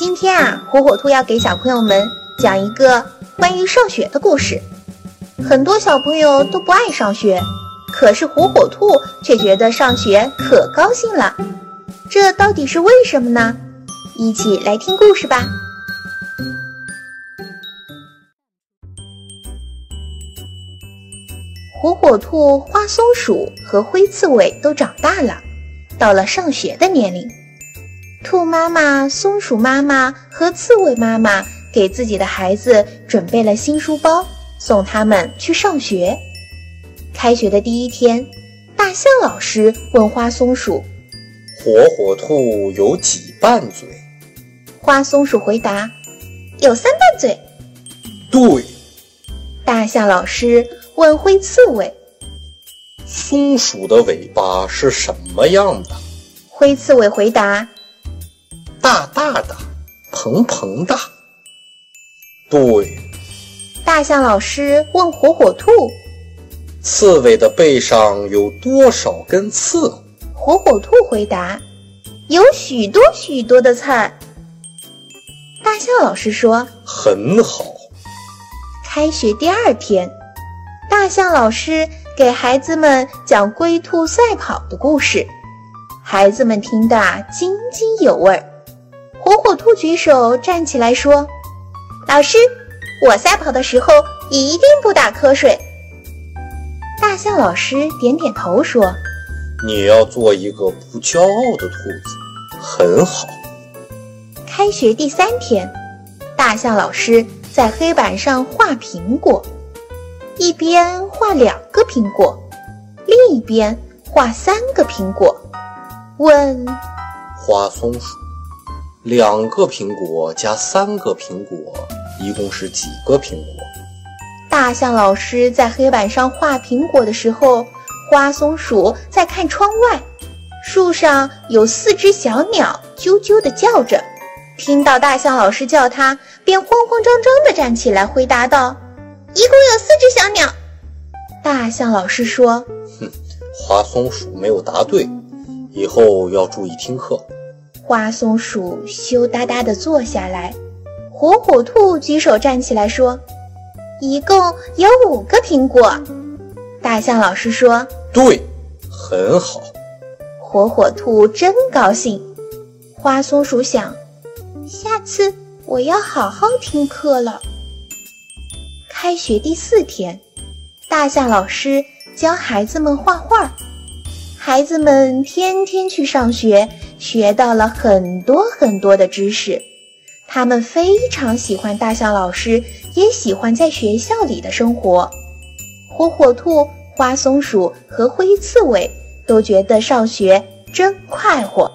今天啊，火火兔要给小朋友们讲一个关于上学的故事。很多小朋友都不爱上学，可是火火兔却觉得上学可高兴了。这到底是为什么呢？一起来听故事吧。火火兔、花松鼠和灰刺猬都长大了。到了上学的年龄，兔妈妈、松鼠妈妈和刺猬妈妈给自己的孩子准备了新书包，送他们去上学。开学的第一天，大象老师问花松鼠：“火火兔有几瓣嘴？”花松鼠回答：“有三瓣嘴。”对。大象老师问灰刺猬。松鼠的尾巴是什么样的？灰刺猬回答：“大大的，蓬蓬的。”对。大象老师问火火兔：“刺猬的背上有多少根刺？”火火兔回答：“有许多许多的刺儿。”大象老师说：“很好。”开学第二天，大象老师。给孩子们讲龟兔赛跑的故事，孩子们听得津津有味。火火兔举手站起来说：“老师，我赛跑的时候一定不打瞌睡。”大象老师点点头说：“你要做一个不骄傲的兔子，很好。”开学第三天，大象老师在黑板上画苹果。一边画两个苹果，另一边画三个苹果。问花松鼠：“两个苹果加三个苹果，一共是几个苹果？”大象老师在黑板上画苹果的时候，花松鼠在看窗外。树上有四只小鸟啾啾地叫着，听到大象老师叫它，便慌慌张张地站起来回答道。一共有四只小鸟。大象老师说：“哼，花松鼠没有答对，以后要注意听课。”花松鼠羞答答地坐下来。火火兔举手站起来说：“一共有五个苹果。”大象老师说：“对，很好。”火火兔真高兴。花松鼠想：“下次我要好好听课了。”开学第四天，大象老师教孩子们画画。孩子们天天去上学，学到了很多很多的知识。他们非常喜欢大象老师，也喜欢在学校里的生活。火火兔、花松鼠和灰刺猬都觉得上学真快活。